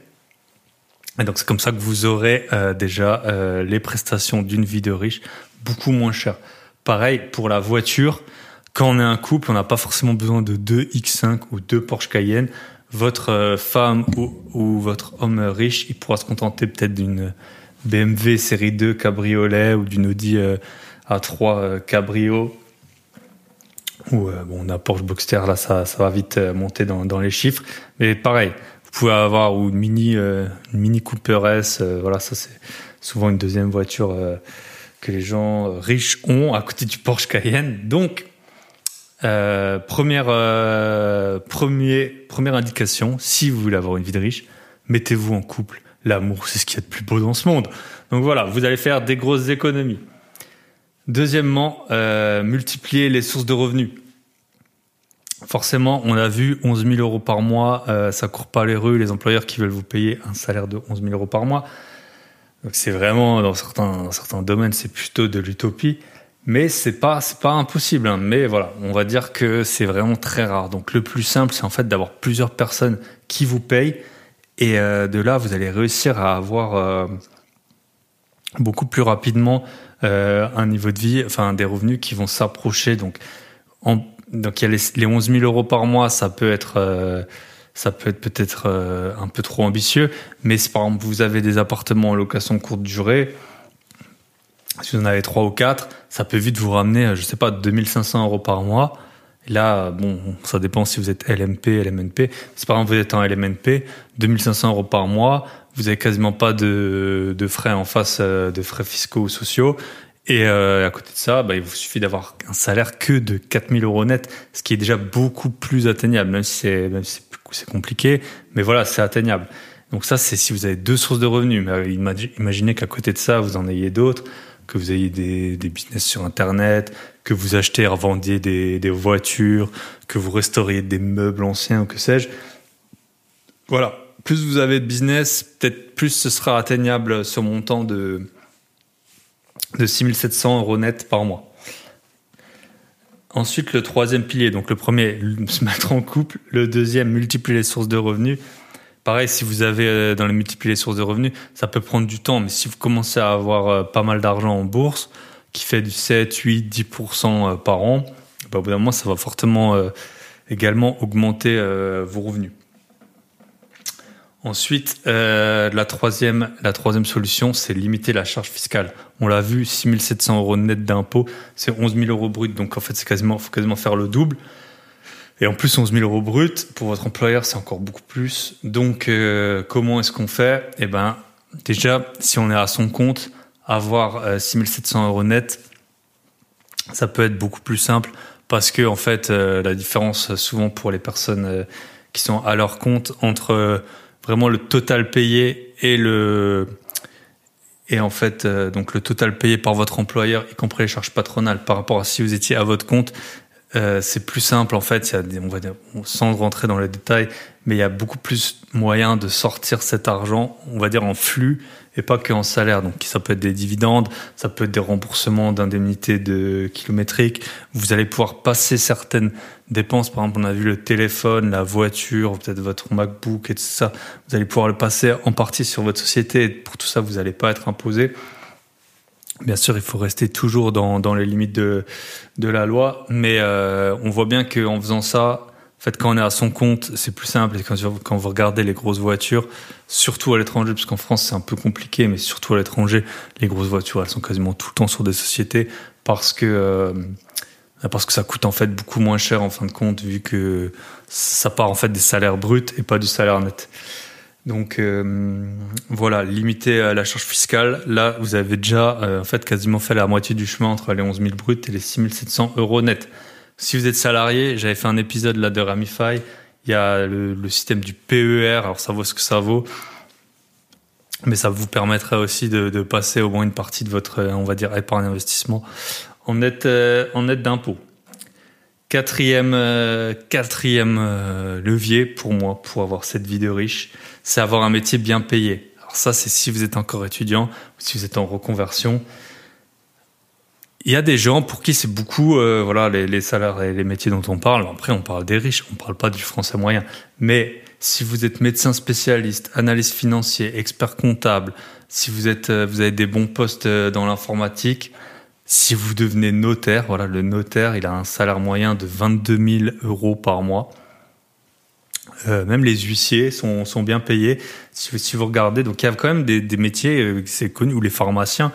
Et donc, c'est comme ça que vous aurez euh, déjà euh, les prestations d'une vie de riche beaucoup moins chères. Pareil pour la voiture quand on est un couple, on n'a pas forcément besoin de deux X5 ou deux Porsche Cayenne. Votre euh, femme ou, votre homme riche, il pourra se contenter peut-être d'une BMW série 2 cabriolet ou d'une Audi euh, A3 euh, cabrio. Ou bon, on a Porsche Boxster, là ça, va vite monter dans, dans les chiffres. Mais pareil, vous pouvez avoir ou une mini, une mini Cooper S. voilà, ça c'est souvent une deuxième voiture que les gens riches ont à côté du Porsche Cayenne. Donc euh, première, euh, première indication, si vous voulez avoir une vie de riche, mettez-vous en couple. L'amour, c'est ce qu'il y a de plus beau dans ce monde. Donc voilà, vous allez faire des grosses économies. Deuxièmement, euh, multiplier les sources de revenus. Forcément, on a vu 11 000 euros par mois, euh, ça court pas les rues, les employeurs qui veulent vous payer un salaire de 11 000 euros par mois. C'est vraiment, dans certains, domaines, c'est plutôt de l'utopie. Mais c'est pas pas impossible. Hein. Mais voilà, on va dire que c'est vraiment très rare. Donc le plus simple, c'est en fait d'avoir plusieurs personnes qui vous payent et euh, de là, vous allez réussir à avoir euh, beaucoup plus rapidement euh, un niveau de vie, enfin des revenus qui vont s'approcher. Donc il y a les, les 11 000 euros par mois, ça peut être ça peut être peut-être un peu trop ambitieux. Mais si par exemple vous avez des appartements en location courte durée si vous en avez trois ou quatre, ça peut vite vous ramener, je sais pas, 2500 euros par mois. Là, bon, ça dépend si vous êtes LMP, LMNP. Si par exemple vous êtes en LMNP, 2500 euros par mois, vous avez quasiment pas de, frais en face, euh, de frais fiscaux ou sociaux. Et euh, à côté de ça, bah, il vous suffit d'avoir un salaire que de 4000 euros net, ce qui est déjà beaucoup plus atteignable, même si c'est c'est compliqué, mais voilà, c'est atteignable. Donc ça, c'est si vous avez deux sources de revenus. Mais imaginez qu'à côté de ça, vous en ayez d'autres que vous ayez des, business sur Internet, que vous achetez et revendiez des, des, voitures, que vous restauriez des meubles anciens ou que sais-je. Voilà. Plus vous avez de business, peut-être plus ce sera atteignable ce montant de, de 6700 euros net par mois. Ensuite, le troisième pilier. Donc, le premier, *laughs* se mettre en couple. Le deuxième, multiplier les sources de revenus. Pareil, si vous avez euh, dans les multiplier les sources de revenus, ça peut prendre du temps, mais si vous commencez à avoir euh, pas mal d'argent en bourse, qui fait du 7, 8, 10% par an, bah, au bout d'un moment, ça va fortement également augmenter vos revenus. Ensuite, la, troisième, la troisième solution, c'est limiter la charge fiscale. On l'a vu, 6700 euros net d'impôt, c'est 11 000 euros brut. Donc en fait, c'est quasiment, faut quasiment faire le double. Et en plus, 11 000 euros brut, pour votre employeur, c'est encore beaucoup plus. Donc, euh, comment est-ce qu'on fait? Eh ben, déjà, si on est à son compte, avoir euh, 6 700 euros net, ça peut être beaucoup plus simple parce que, en fait, euh, la différence, souvent pour les personnes euh, qui sont à leur compte, entre vraiment le total payé et le et en fait, donc le total payé par votre employeur, y compris les charges patronales, par rapport à si vous étiez à votre compte, euh, c'est plus simple en fait. On va dire, sans rentrer dans les détails, mais il y a beaucoup plus moyen de sortir cet argent, on va dire en flux et pas qu'en salaire. Donc ça peut être des dividendes, ça peut être des remboursements d'indemnités de kilométriques. Vous allez pouvoir passer certaines dépenses. Par exemple, on a vu le téléphone, la voiture, peut-être votre MacBook et tout ça. Vous allez pouvoir le passer en partie sur votre société. Et pour tout ça, vous n'allez pas être imposé. Bien sûr, il faut rester toujours dans, dans les limites de, de la loi, mais euh, on voit bien qu'en faisant ça, en fait, quand on est à son compte, c'est plus simple. Et quand, quand vous regardez les grosses voitures, surtout à l'étranger, parce qu'en France c'est un peu compliqué, mais surtout à l'étranger, les grosses voitures, elles sont quasiment tout le temps sur des sociétés parce que euh, parce que ça coûte en fait beaucoup moins cher en fin de compte, vu que ça part en fait des salaires bruts et pas du salaire net. Donc euh, voilà, limiter la charge fiscale. Là, vous avez déjà euh, en fait quasiment fait la moitié du chemin entre les 11 000 bruts et les 6 700 euros nets. Si vous êtes salarié, j'avais fait un épisode là de Ramify. Il y a le, système du PER. Alors ça vaut ce que ça vaut, mais ça vous permettrait aussi de, passer au moins une partie de votre, on va dire, épargne investissement en net euh, en net d'impôt. Quatrième, euh, quatrième euh, levier pour moi pour avoir cette vie de riche, c'est avoir un métier bien payé. Alors ça, c'est si vous êtes encore étudiant si vous êtes en reconversion. Il y a des gens pour qui c'est beaucoup, euh, voilà, les, les, salaires et les métiers dont on parle. Après, on parle des riches, on parle pas du français moyen. Mais si vous êtes médecin spécialiste, analyste financier, expert comptable, si vous êtes, vous avez des bons postes dans l'informatique, si vous devenez notaire, voilà, le notaire, il a un salaire moyen de 22 000 euros par mois. Euh, même les huissiers sont, sont bien payés. Si, si, vous regardez, donc il y a quand même des, des métiers, euh, c'est connu, ou les pharmaciens,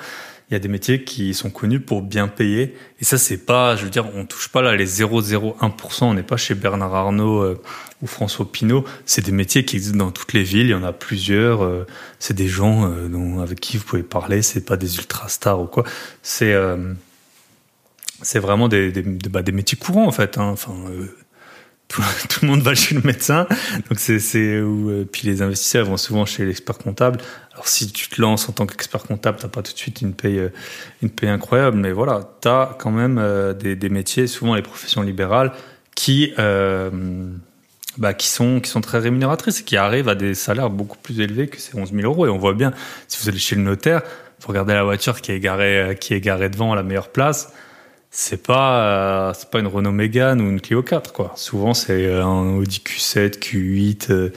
il y a des métiers qui sont connus pour bien payer. Et ça, c'est pas, je veux dire, on touche pas là les 0,01%. On n'est pas chez Bernard Arnault euh, ou François Pinault. C'est des métiers qui existent dans toutes les villes. Il y en a plusieurs. Euh, c'est des gens euh, avec qui vous pouvez parler. C'est pas des ultra stars ou quoi. C'est c'est vraiment des, des, bah, des, métiers courants en fait. Hein. Enfin, *laughs* tout, le monde va chez le médecin. Donc c'est où puis les investisseurs vont souvent chez l'expert comptable. Alors si tu te lances en tant qu'expert comptable, t'as pas tout de suite une paye, euh, une incroyable, mais voilà, tu as quand même euh, des, métiers, souvent les professions libérales, qui, euh, bah, qui, sont, qui sont très rémunératrices et qui arrivent à des salaires beaucoup plus élevés que ces 11 000 euros. Et on voit bien, si vous allez chez le notaire, vous regardez la voiture qui est garée, qui est garée devant à la meilleure place, c'est pas c'est pas une Renault Mégane ou une Clio 4 quoi. Souvent c'est un Audi Q7, Q8,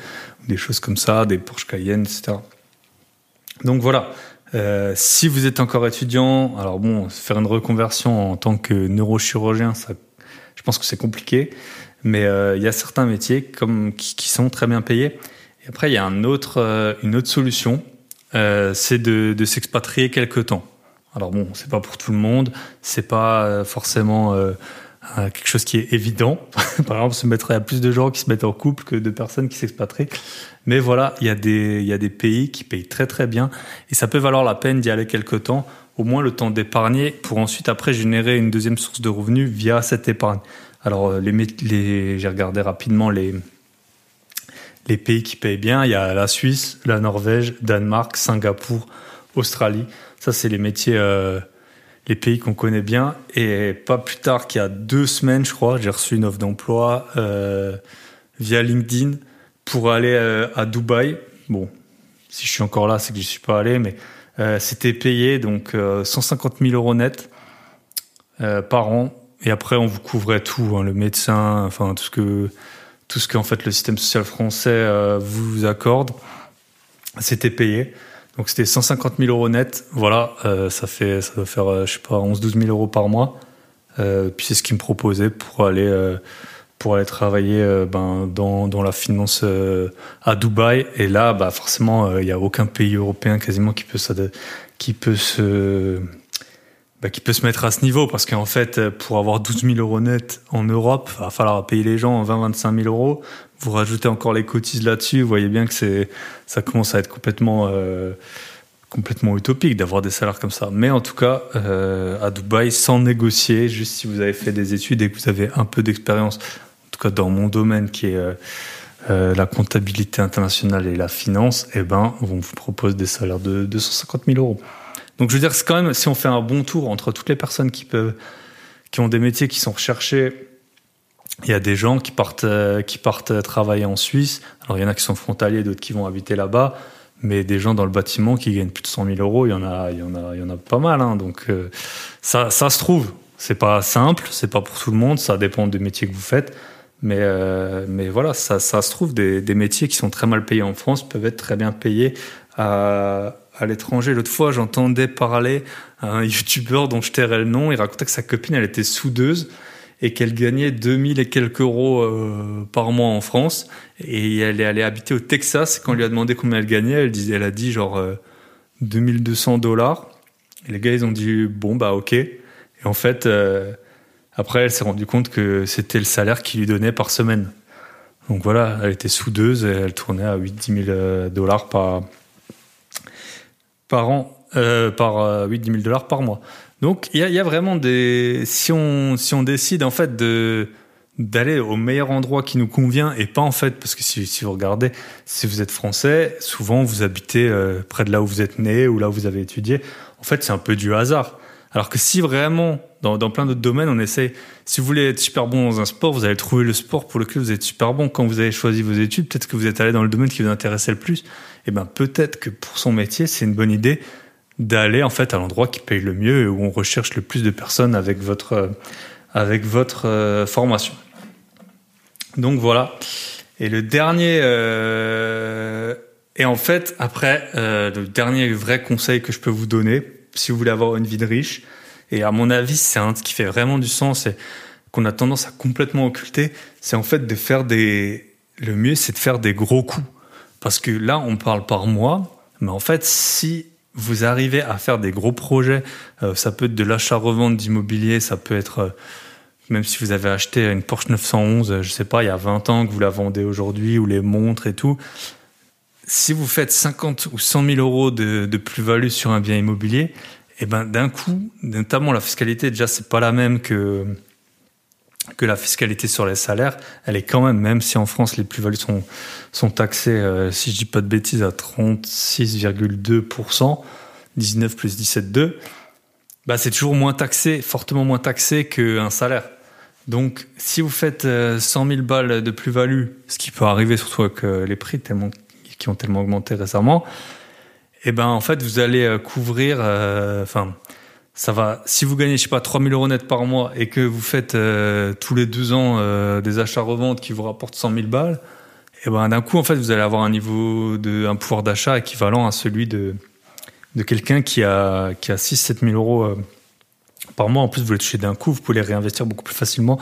des choses comme ça, des Porsche Cayenne, etc. Donc voilà. Euh, si vous êtes encore étudiant, alors bon, faire une reconversion en tant que neurochirurgien, ça, je pense que c'est compliqué, mais euh, il y a certains métiers comme qui, qui, sont très bien payés. Et après, il y a un autre, euh, une autre solution, euh, c'est de, de s'expatrier quelque temps. Alors bon, c'est pas pour tout le monde, c'est pas euh, forcément quelque chose qui est évident. *laughs* Par exemple, se y a plus de gens qui se mettent en couple que de personnes qui s'expatrient. Mais voilà, il y, a des, y a des pays qui payent très très bien et ça peut valoir la peine d'y aller quelque temps, au moins le temps d'épargner pour ensuite après générer une deuxième source de revenus via cette épargne. Alors, euh, les, les, j'ai regardé rapidement les, les pays qui payent bien. Il y a la Suisse, la Norvège, Danemark, Singapour, Australie. Ça, c'est les métiers euh, les pays qu'on connaît bien. Et pas plus tard qu'il y a deux semaines, je crois, j'ai reçu une offre d'emploi euh, via LinkedIn pour aller euh, à Dubaï. Bon, si je suis encore là, c'est que je suis pas allé, mais c'était payé donc 150 000 euros net par an. Et après, on vous couvrait tout, hein, le médecin, enfin tout ce que tout ce qu'en fait le système social français vous accorde, c'était payé. Donc c'était 150 000 euros net. Voilà, euh, ça fait ça doit faire euh, je sais pas 11-12 000 euros par mois. Euh, puis c'est ce qu'ils me proposaient pour aller pour aller travailler euh, ben, dans, dans la finance euh, à Dubaï. Et là, bah, forcément, il n'y a aucun pays européen quasiment qui peut, qui peut se bah, qui peut se mettre à ce niveau parce qu'en fait, pour avoir 12 000 euros net en Europe, il va falloir payer les gens 20-25 000 euros. Vous rajoutez encore les cotises là-dessus, vous voyez bien que c'est, ça commence à être complètement, complètement utopique d'avoir des salaires comme ça. Mais en tout cas, euh, à Dubaï, sans négocier, juste si vous avez fait des études et que vous avez un peu d'expérience, en tout cas dans mon domaine qui est euh, euh, la comptabilité internationale et la finance, eh ben, on vous propose des salaires de 250 000 euros. Donc je veux dire, c'est quand même, si on fait un bon tour entre toutes les personnes qui peuvent, qui ont des métiers qui sont recherchés, il y a des gens qui partent, qui partent travailler en Suisse. Alors il y en a qui sont frontaliers, d'autres qui vont habiter là-bas mais des gens dans le bâtiment qui gagnent plus de 100 000 euros, il y en a, il y en a, il y en a pas mal. Hein. Donc euh, ça, ça se trouve. C'est pas simple, c'est pas pour tout le monde, ça dépend des métiers que vous faites. Mais, euh, mais voilà, ça, ça se trouve, des, des, métiers qui sont très mal payés en France peuvent être très bien payés à l'étranger. L'autre fois, j'entendais parler un *laughs* youtubeur dont je tairais le nom, il racontait que sa copine, elle était soudeuse et qu'elle gagnait 2000 et quelques euros euh, par mois en France. Et elle est allée habiter au Texas. Quand on lui a demandé combien elle gagnait, elle, disait, elle a dit genre 2200 euh, dollars. Et les gars, ils ont dit bon, bah ok. Et en fait, euh, après, elle s'est rendue compte que c'était le salaire qu'il lui donnait par semaine. Donc voilà, elle était soudeuse et elle tournait à 8-10 000 dollars par, par an, par 8-10 000 dollars par mois. Donc il y, a, vraiment des si on si on décide en fait de d'aller au meilleur endroit qui nous convient et pas en fait parce que si, si vous regardez si vous êtes français souvent vous habitez euh, près de là où vous êtes né ou là où vous avez étudié en fait c'est un peu du hasard alors que si vraiment dans, plein d'autres domaines on essaie si vous voulez être super bon dans un sport vous allez trouver le sport pour lequel vous êtes super bon quand vous avez choisi vos études peut-être que vous êtes allé dans le domaine qui vous intéressait le plus et eh ben peut-être que pour son métier c'est une bonne idée d'aller en fait à l'endroit qui paye le mieux et où on recherche le plus de personnes avec votre euh, avec votre euh, formation. Donc voilà. Et le dernier euh, et en fait après euh, le dernier vrai conseil que je peux vous donner si vous voulez avoir une vie de riche. Et à mon avis c'est un qui fait vraiment du sens et qu'on a tendance à complètement occulter, c'est en fait de faire des le mieux c'est de faire des gros coups. Parce que là on parle par mois mais en fait si vous arrivez à faire des gros projets, euh, ça peut être de l'achat-revente d'immobilier, ça peut être, euh, même si vous avez acheté une Porsche 911, euh, je sais pas, il y a 20 ans que vous la vendez aujourd'hui, ou les montres et tout, si vous faites 50 ou 100 000 euros de, plus-value sur un bien immobilier, et eh ben d'un coup, notamment la fiscalité, déjà c'est pas la même que que la fiscalité sur les salaires, elle est quand même, même si en France les plus-values sont, sont taxées, euh, si je dis pas de bêtises, à 36,2%, 19 plus 17,2%, bah c'est toujours moins taxé, fortement moins taxé qu'un salaire. Donc, si vous faites 100 euh, 000 balles de plus-value, ce qui peut arriver surtout avec euh, les prix tellement, qui ont tellement augmenté récemment, eh ben en fait vous allez couvrir, enfin ça va. Si vous gagnez, je sais pas, 3000 euros net par mois et que vous faites euh, tous les deux ans euh, des achats-reventes qui vous rapportent 100 000 balles, et eh ben d'un coup, en fait, vous allez avoir un niveau de un pouvoir d'achat équivalent à celui de de quelqu'un qui a qui a 6 7 000 euros euh, par mois. En plus, vous les touchez d'un coup, vous pouvez les réinvestir beaucoup plus facilement.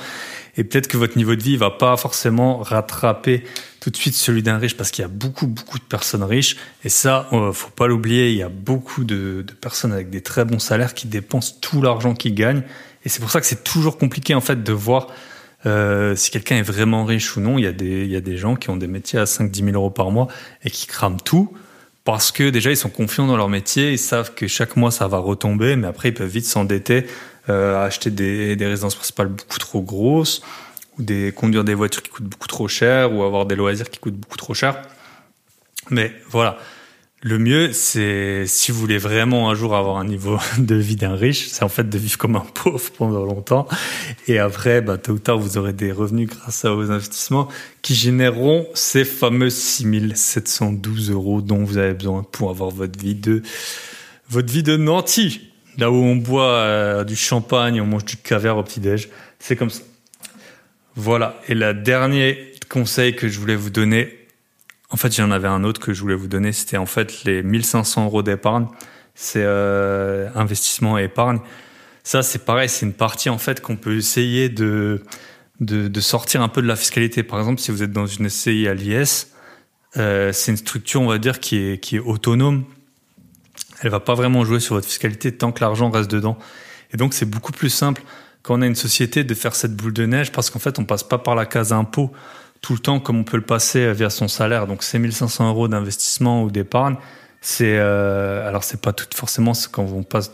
Et peut-être que votre niveau de vie va pas forcément rattraper tout de suite celui d'un riche parce qu'il y a beaucoup, beaucoup de personnes riches. Et ça, euh, faut pas l'oublier, il y a beaucoup de, de, personnes avec des très bons salaires qui dépensent tout l'argent qu'ils gagnent. Et c'est pour ça que c'est toujours compliqué, en fait, de voir euh, si quelqu'un est vraiment riche ou non. Il y, a des, il y a des gens qui ont des métiers à 5-10 000 euros par mois et qui crament tout parce que déjà ils sont confiants dans leur métier, ils savent que chaque mois ça va retomber, mais après ils peuvent vite s'endetter, euh, acheter des, des, résidences principales beaucoup trop grosses, ou des conduire des voitures qui coûtent beaucoup trop cher, ou avoir des loisirs qui coûtent beaucoup trop cher. Mais voilà, le mieux, c'est si vous voulez vraiment un jour avoir un niveau *laughs* de vie d'un riche, c'est en fait de vivre comme un *laughs* pauvre pendant longtemps. Et après, bah, tôt ou tard, vous aurez des revenus grâce à vos investissements qui généreront ces fameux 6712 euros dont vous avez besoin pour avoir votre vie de, votre vie de. Là où on boit euh, du champagne, on mange du caviar au petit-déj. C'est comme ça. Voilà. Et le dernier conseil que je voulais vous donner, en fait, j'en avais un autre que je voulais vous donner. C'était en fait les 1500 euros d'épargne. C'est euh, investissement et épargne. Ça, c'est pareil. C'est une partie en fait qu'on peut essayer de de, sortir un peu de la fiscalité. Par exemple, si vous êtes dans une SCI à l'IS, euh, c'est une structure, on va dire, qui est, qui est autonome. Elle va pas vraiment jouer sur votre fiscalité tant que l'argent reste dedans. Et donc, c'est beaucoup plus simple quand on a une société de faire cette boule de neige parce qu'en fait, on passe pas par la case impôt tout le temps comme on peut le passer via son salaire. Donc, c'est 1500 euros d'investissement ou d'épargne. C'est euh, alors c'est pas tout forcément quand on passe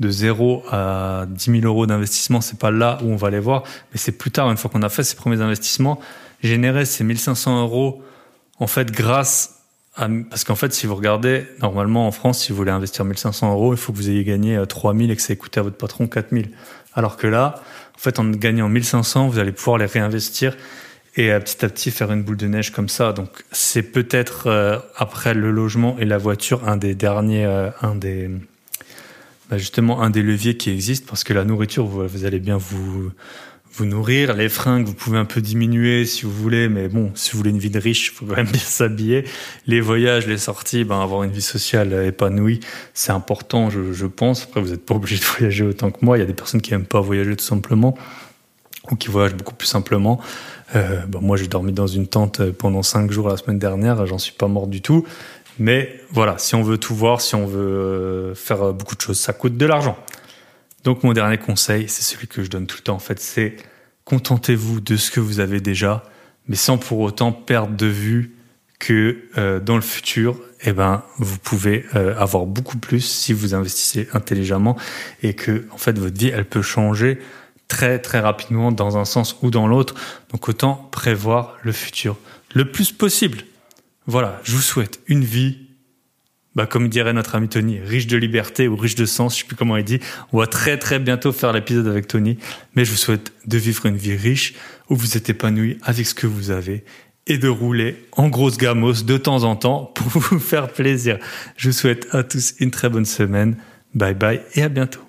de 0 à 10 000 euros d'investissement, c'est pas là où on va les voir, mais c'est plus tard, une fois qu'on a fait ces premiers investissements, générer ces 1500 euros, en fait, grâce à, parce qu'en fait, si vous regardez, normalement, en France, si vous voulez investir 1500 euros, il faut que vous ayez gagné 3000 et que ça ait coûté à votre patron 4000. Alors que là, en fait, en gagnant 1500, vous allez pouvoir les réinvestir et euh, petit à petit faire une boule de neige comme ça. Donc, c'est peut-être, euh, après le logement et la voiture, un des derniers, euh, un des, bah, justement un des leviers qui existe parce que la nourriture, vous, allez bien vous vous nourrir, les fringues, vous pouvez un peu diminuer si vous voulez, mais bon, si vous voulez une vie de riche, il faut quand même bien *laughs* s'habiller. Les voyages, les sorties, ben avoir une vie sociale épanouie, c'est important, je, je, pense. Après, vous n'êtes pas obligé de *laughs* voyager autant que moi. Il y a des personnes qui aiment pas voyager tout simplement ou qui voyagent beaucoup plus simplement. Euh, ben moi, j'ai dormi dans une tente pendant cinq jours la semaine dernière, j'en suis pas mort du tout. Mais voilà, si on veut tout voir, si on veut euh, faire beaucoup de choses, ça coûte de l'argent. Donc mon dernier conseil, c'est celui que je donne tout le temps en fait, c'est contentez-vous de ce que vous avez déjà, mais sans pour autant perdre de vue que euh, dans le futur, eh ben, vous pouvez euh, avoir beaucoup plus si vous investissez intelligemment et que en fait votre vie, peut changer très très rapidement dans un sens ou dans l'autre. Donc autant prévoir le futur le plus possible. Voilà, je vous souhaite une vie, bah, comme dirait notre ami Tony, riche de liberté ou riche de sens, je sais plus comment il dit. On va très très bientôt faire l'épisode avec Tony, mais je vous souhaite de vivre une vie riche où vous êtes épanoui avec ce que vous avez et de rouler en grosse gamos de temps en temps pour *laughs* vous faire plaisir. Je vous souhaite à tous une très bonne semaine. Bye bye et à bientôt.